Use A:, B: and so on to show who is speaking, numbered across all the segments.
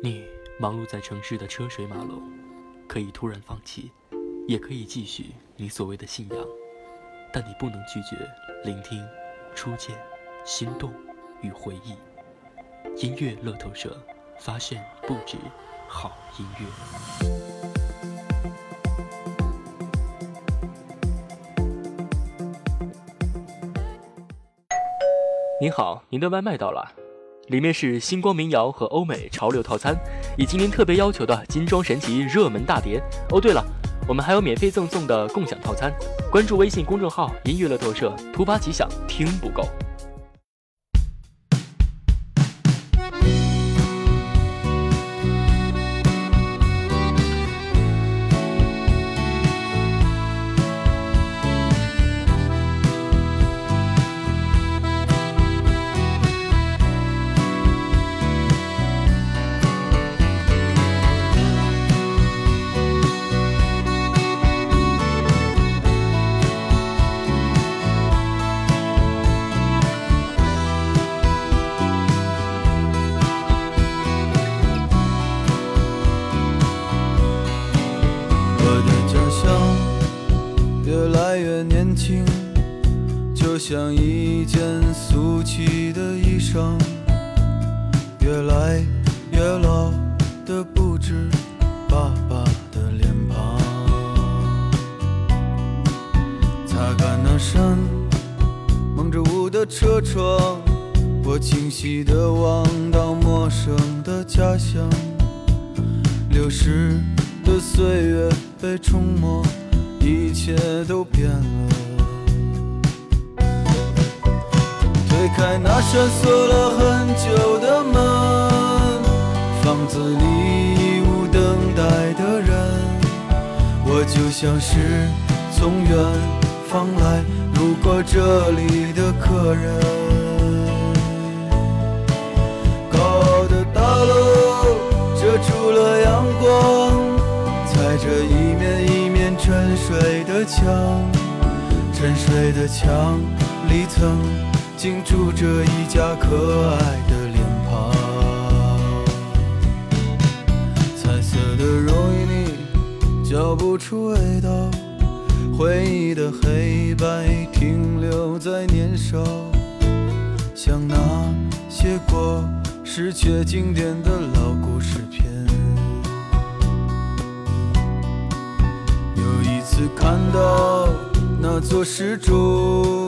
A: 你忙碌在城市的车水马龙，可以突然放弃，也可以继续你所谓的信仰，但你不能拒绝聆听初见、心动与回忆。音乐乐透社发现不止好音乐。您好，您的外卖到了。里面是星光民谣和欧美潮流套餐，以及您特别要求的金装神奇热门大碟。哦，对了，我们还有免费赠送的共享套餐。关注微信公众号“音乐乐透社”，突发奇想，听不够。
B: 年轻就像一件俗气的衣裳，越来越老的不止爸爸的脸庞。擦干那扇蒙着雾的车窗，我清晰地望到陌生的家乡。流逝的岁月被冲没，一切都变了。推开那扇锁了很久的门，房子里已无等待的人，我就像是从远方来路过这里的客人。高傲的大楼遮住了阳光，踩着一面一面沉睡的墙，沉睡的墙里曾。竟住着一家可爱的脸庞，彩色的容易腻，嚼不出味道。回忆的黑白停留在年少，像那些过时却经典的老故事片。有一次看到那座石柱。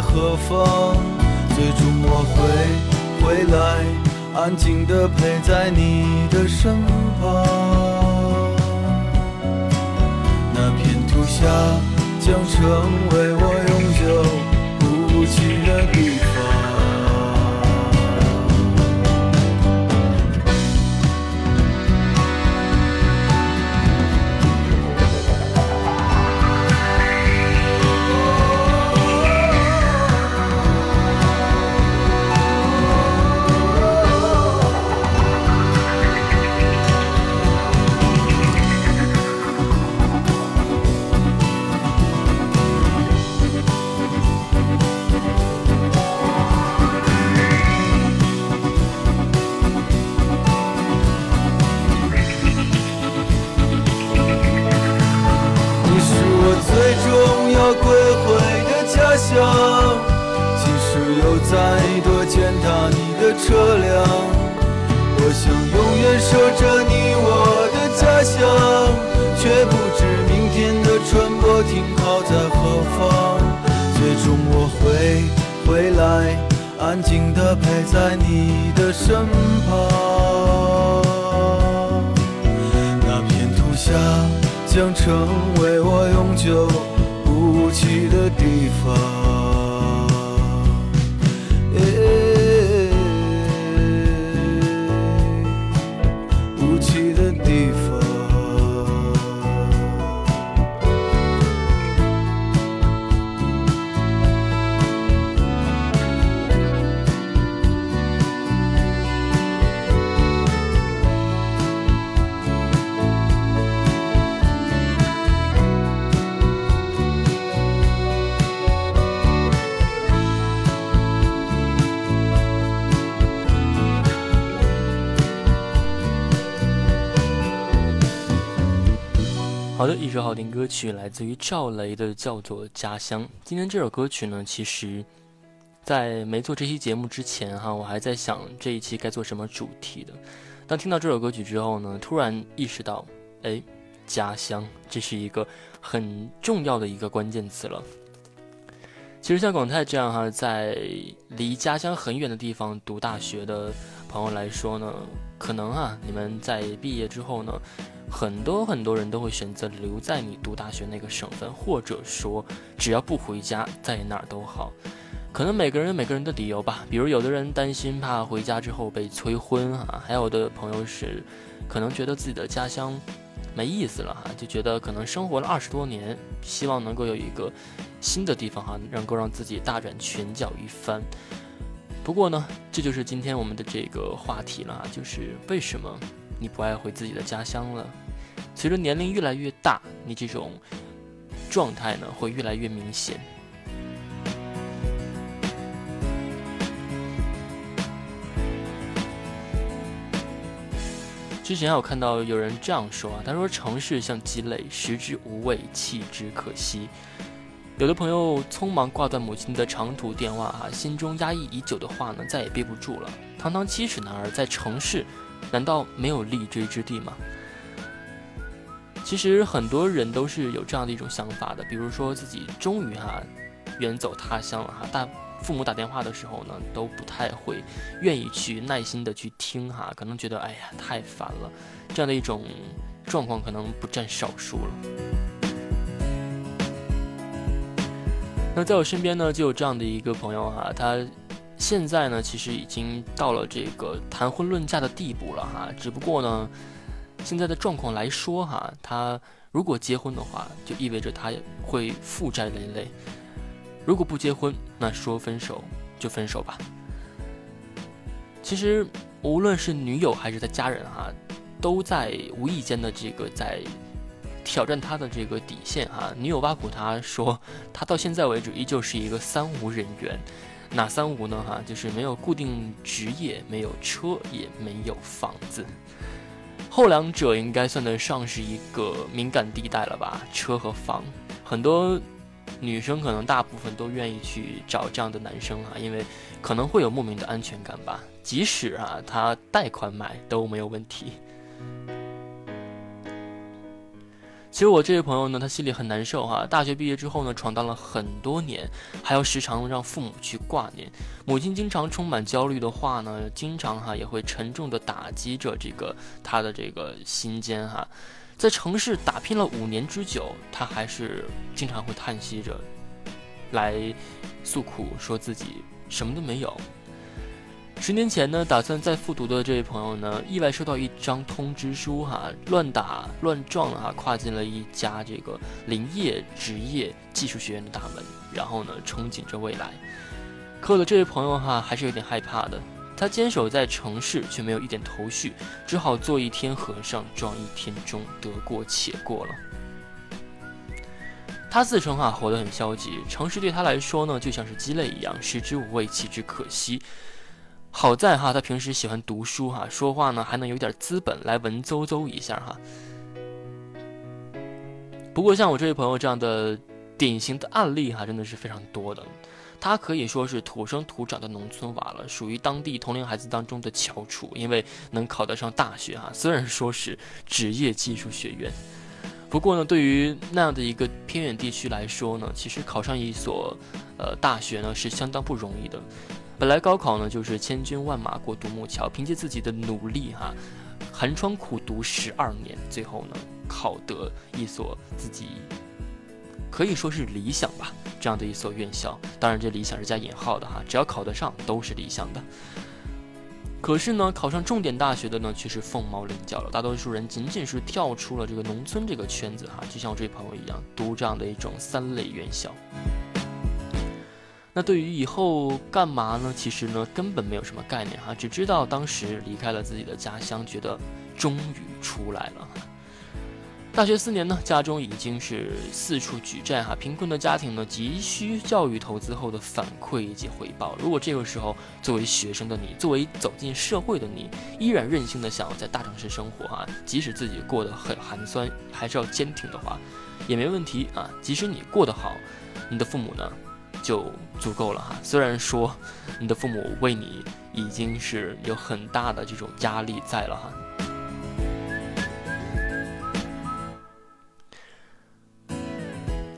B: 何方，最终我会回来，安静地陪在你的身旁。那片土下将成为我永久安静地陪在你的身旁，那片土下将成为我永久
A: 好的，一首好听歌曲来自于赵雷的，叫做《家乡》。今天这首歌曲呢，其实，在没做这期节目之前哈，我还在想这一期该做什么主题的。当听到这首歌曲之后呢，突然意识到，哎，家乡，这是一个很重要的一个关键词了。其实像广泰这样哈，在离家乡很远的地方读大学的朋友来说呢，可能哈，你们在毕业之后呢。很多很多人都会选择留在你读大学那个省份，或者说只要不回家，在哪儿都好。可能每个人有每个人的理由吧，比如有的人担心怕回家之后被催婚啊，还有的朋友是可能觉得自己的家乡没意思了哈，就觉得可能生活了二十多年，希望能够有一个新的地方哈，能够让自己大展拳脚一番。不过呢，这就是今天我们的这个话题了，就是为什么？你不爱回自己的家乡了。随着年龄越来越大，你这种状态呢会越来越明显。之前我看到有人这样说啊，他说：“城市像鸡肋，食之无味，弃之可惜。”有的朋友匆忙挂断母亲的长途电话，哈，心中压抑已久的话呢，再也憋不住了。堂堂七尺男儿在城市。难道没有立锥之地吗？其实很多人都是有这样的一种想法的，比如说自己终于哈远走他乡了哈，大父母打电话的时候呢都不太会愿意去耐心的去听哈，可能觉得哎呀太烦了，这样的一种状况可能不占少数了。那在我身边呢就有这样的一个朋友哈，他。现在呢，其实已经到了这个谈婚论嫁的地步了哈。只不过呢，现在的状况来说哈，他如果结婚的话，就意味着他会负债累累；如果不结婚，那说分手就分手吧。其实无论是女友还是他家人哈，都在无意间的这个在挑战他的这个底线哈。女友挖苦他说，他到现在为止依旧是一个三无人员。哪三无呢？哈，就是没有固定职业，没有车，也没有房子。后两者应该算得上是一个敏感地带了吧？车和房，很多女生可能大部分都愿意去找这样的男生啊，因为可能会有莫名的安全感吧。即使啊，他贷款买都没有问题。其实我这位朋友呢，他心里很难受哈。大学毕业之后呢，闯荡了很多年，还要时常让父母去挂念。母亲经常充满焦虑的话呢，经常哈也会沉重的打击着这个他的这个心间哈。在城市打拼了五年之久，他还是经常会叹息着，来诉苦，说自己什么都没有。十年前呢，打算再复读的这位朋友呢，意外收到一张通知书，哈，乱打乱撞啊，跨进了一家这个林业职业技术学院的大门，然后呢，憧憬着未来。可我的这位朋友哈，还是有点害怕的。他坚守在城市，却没有一点头绪，只好做一天和尚撞一天钟，得过且过了。他自称哈，活得很消极，城市对他来说呢，就像是鸡肋一样，食之无味，弃之可惜。好在哈，他平时喜欢读书哈，说话呢还能有点资本来文绉绉一下哈。不过像我这位朋友这样的典型的案例哈，真的是非常多的。他可以说是土生土长的农村娃了，属于当地同龄孩子当中的翘楚，因为能考得上大学哈。虽然说是职业技术学院，不过呢，对于那样的一个偏远地区来说呢，其实考上一所呃大学呢是相当不容易的。本来高考呢就是千军万马过独木桥，凭借自己的努力哈，寒窗苦读十二年，最后呢考得一所自己可以说是理想吧这样的一所院校。当然这理想是加引号的哈，只要考得上都是理想的。可是呢，考上重点大学的呢却是凤毛麟角了，大多数人仅仅是跳出了这个农村这个圈子哈，就像我这位朋友一样，读这样的一种三类院校。那对于以后干嘛呢？其实呢，根本没有什么概念哈，只知道当时离开了自己的家乡，觉得终于出来了。大学四年呢，家中已经是四处举债哈，贫困的家庭呢急需教育投资后的反馈以及回报。如果这个时候作为学生的你，作为走进社会的你，依然任性的想要在大城市生活哈，即使自己过得很寒酸，还是要坚挺的话，也没问题啊。即使你过得好，你的父母呢就足够了哈。虽然说你的父母为你已经是有很大的这种压力在了哈。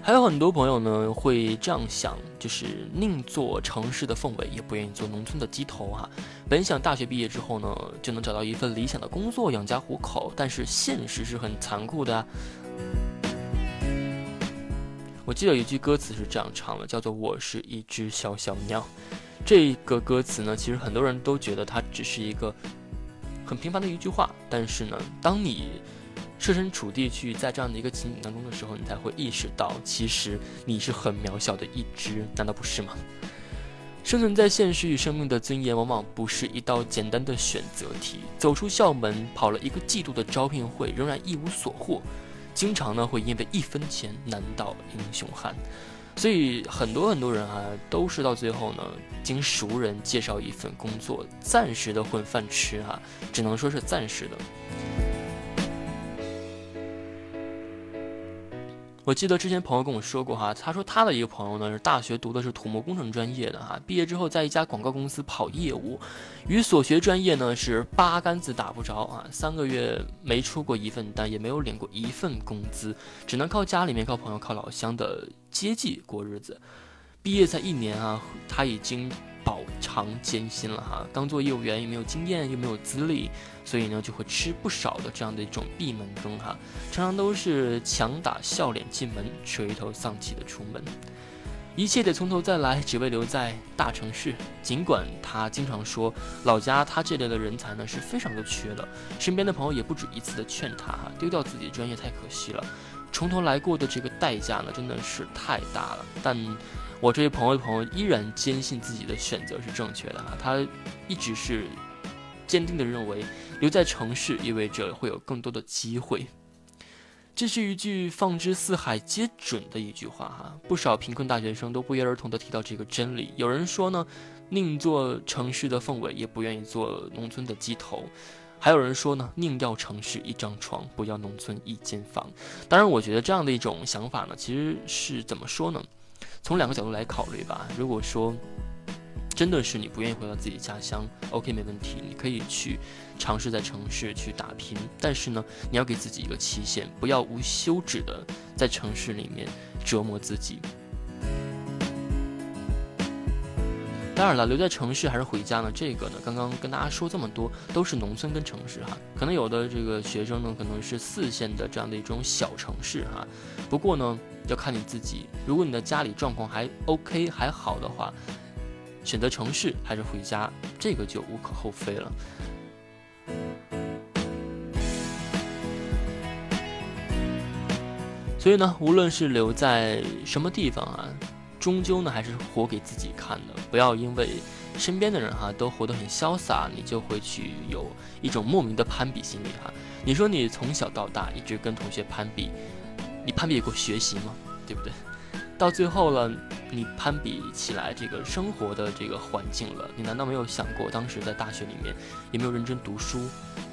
A: 还有很多朋友呢会这样想，就是宁做城市的凤尾，也不愿意做农村的鸡头哈。本想大学毕业之后呢，就能找到一份理想的工作养家糊口，但是现实是很残酷的。我记得有一句歌词是这样唱的，叫做“我是一只小小鸟”。这个歌词呢，其实很多人都觉得它只是一个很平凡的一句话，但是呢，当你设身处地去在这样的一个情景当中的时候，你才会意识到，其实你是很渺小的一只，难道不是吗？生存在现实与生命的尊严，往往不是一道简单的选择题。走出校门，跑了一个季度的招聘会，仍然一无所获，经常呢会因为一分钱难倒英雄汉。所以很多很多人啊，都是到最后呢，经熟人介绍一份工作，暂时的混饭吃哈，只能说是暂时的。我记得之前朋友跟我说过哈，他说他的一个朋友呢是大学读的是土木工程专业的哈，毕业之后在一家广告公司跑业务，与所学专业呢是八竿子打不着啊，三个月没出过一份单，也没有领过一份工资，只能靠家里面、靠朋友、靠老乡的接济过日子。毕业才一年啊，他已经。饱尝艰辛了哈，刚做业务员又没有经验，又没有资历，所以呢就会吃不少的这样的一种闭门羹哈，常常都是强打笑脸进门，垂头丧气的出门，一切得从头再来，只为留在大城市。尽管他经常说老家他这类的人才呢是非常的缺的，身边的朋友也不止一次的劝他哈，丢掉自己的专业太可惜了，从头来过的这个代价呢真的是太大了，但。我这位朋友的朋友依然坚信自己的选择是正确的哈，他一直是坚定的认为留在城市意味着会有更多的机会。这是一句放之四海皆准的一句话哈，不少贫困大学生都不约而同的提到这个真理。有人说呢，宁做城市的凤尾，也不愿意做农村的鸡头；还有人说呢，宁要城市一张床，不要农村一间房。当然，我觉得这样的一种想法呢，其实是怎么说呢？从两个角度来考虑吧。如果说真的是你不愿意回到自己家乡，OK，没问题，你可以去尝试在城市去打拼。但是呢，你要给自己一个期限，不要无休止的在城市里面折磨自己。当然了，留在城市还是回家呢？这个呢，刚刚跟大家说这么多，都是农村跟城市哈。可能有的这个学生呢，可能是四线的这样的一种小城市哈。不过呢。要看你自己，如果你的家里状况还 OK 还好的话，选择城市还是回家，这个就无可厚非了。所以呢，无论是留在什么地方啊，终究呢还是活给自己看的。不要因为身边的人哈都活得很潇洒，你就会去有一种莫名的攀比心理哈。你说你从小到大一直跟同学攀比。你攀比过学习吗？对不对？到最后了，你攀比起来这个生活的这个环境了，你难道没有想过当时在大学里面有没有认真读书？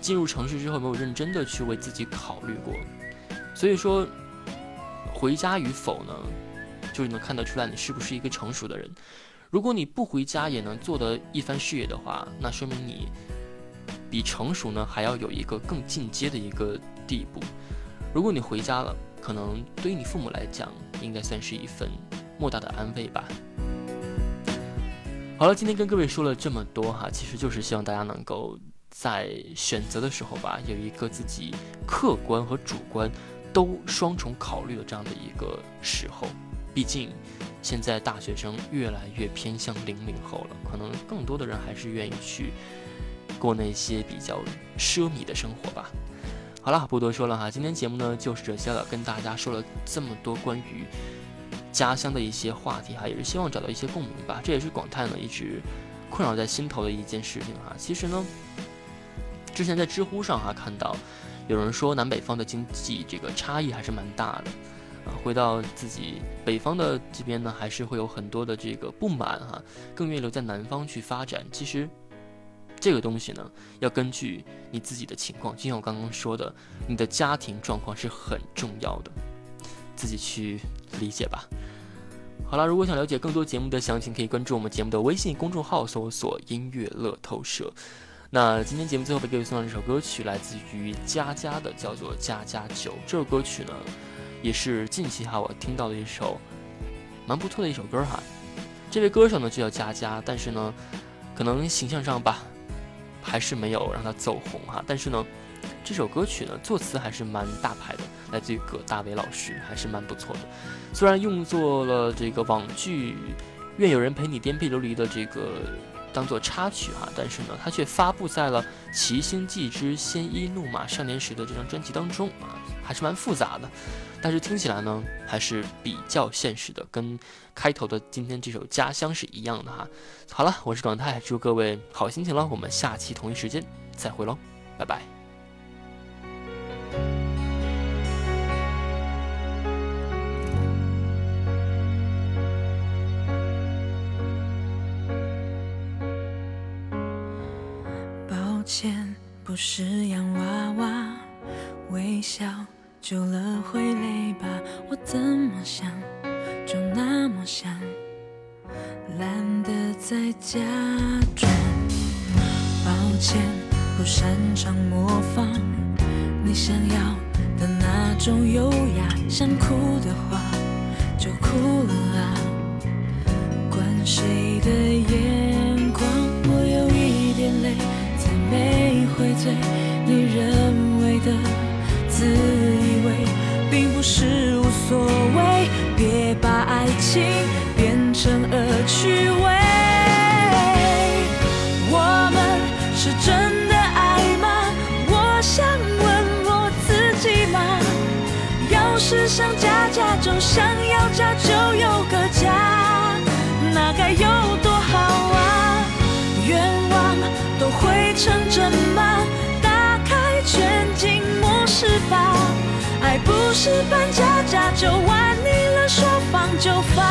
A: 进入城市之后有没有认真的去为自己考虑过？所以说，回家与否呢，就是能看得出来你是不是一个成熟的人。如果你不回家也能做得一番事业的话，那说明你比成熟呢还要有一个更进阶的一个地步。如果你回家了，可能对于你父母来讲，应该算是一份莫大的安慰吧。好了，今天跟各位说了这么多哈，其实就是希望大家能够在选择的时候吧，有一个自己客观和主观都双重考虑的这样的一个时候。毕竟现在大学生越来越偏向零零后了，可能更多的人还是愿意去过那些比较奢靡的生活吧。好了，不多说了哈，今天节目呢就是这些了，跟大家说了这么多关于家乡的一些话题哈，也是希望找到一些共鸣吧。这也是广泰呢一直困扰在心头的一件事情哈。其实呢，之前在知乎上哈看到有人说南北方的经济这个差异还是蛮大的，啊，回到自己北方的这边呢，还是会有很多的这个不满哈，更愿意留在南方去发展。其实这个东西呢，要根据你自己的情况，就像我刚刚说的，你的家庭状况是很重要的，自己去理解吧。好了，如果想了解更多节目的详情，可以关注我们节目的微信公众号，搜索“音乐乐透社”。那今天节目最后被各位送上这首歌曲，来自于佳佳的，叫做《家家酒》。这首歌曲呢，也是近期哈我听到的一首蛮不错的一首歌哈。这位歌手呢就叫佳佳，但是呢，可能形象上吧，还是没有让他走红哈。但是呢，这首歌曲呢作词还是蛮大牌的，来自于葛大为老师，还是蛮不错的。虽然用作了这个网剧《愿有人陪你颠沛流离》的这个当做插曲哈，但是呢，它却发布在了《齐星记之鲜衣怒马少年时》的这张专辑当中啊，还是蛮复杂的。但是听起来呢，还是比较现实的，跟开头的今天这首《家乡》是一样的哈。好了，我是广泰，祝各位好心情了，我们下期同一时间再会喽，拜拜。
C: 抱歉不是洋娃娃，微笑久了会累吧？我怎么想就那么想，懒得再假装。抱歉，不擅长模仿你想要的那种优雅，想哭的话就哭了啊，管谁的眼光，我有一点累。才没回嘴，你认为的自，是无所谓。别把爱情变成恶趣味。我们是真的爱吗？我想问我自己吗？要是想家家就想要家就有个家，那该有多好啊！愿望都会成真不是搬家家就玩腻了，说放就放，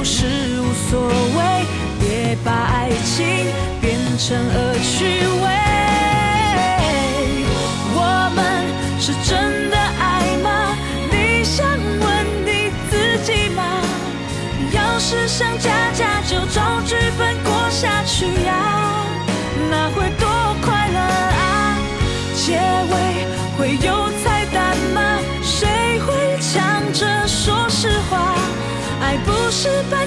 C: 不是无所谓，别把爱情变成恶趣味。我们是真的爱吗？你想问你自己吗？要是想家家就照剧本过下去呀，失败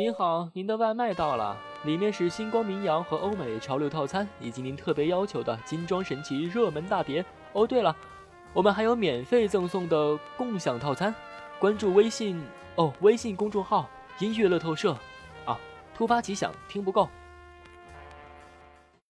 A: 您好，您的外卖到了，里面是星光民谣和欧美潮流套餐，以及您特别要求的精装神奇热门大碟。哦，对了，我们还有免费赠送的共享套餐。关注微信哦，微信公众号“音乐乐透社”。啊，突发奇想，听不够，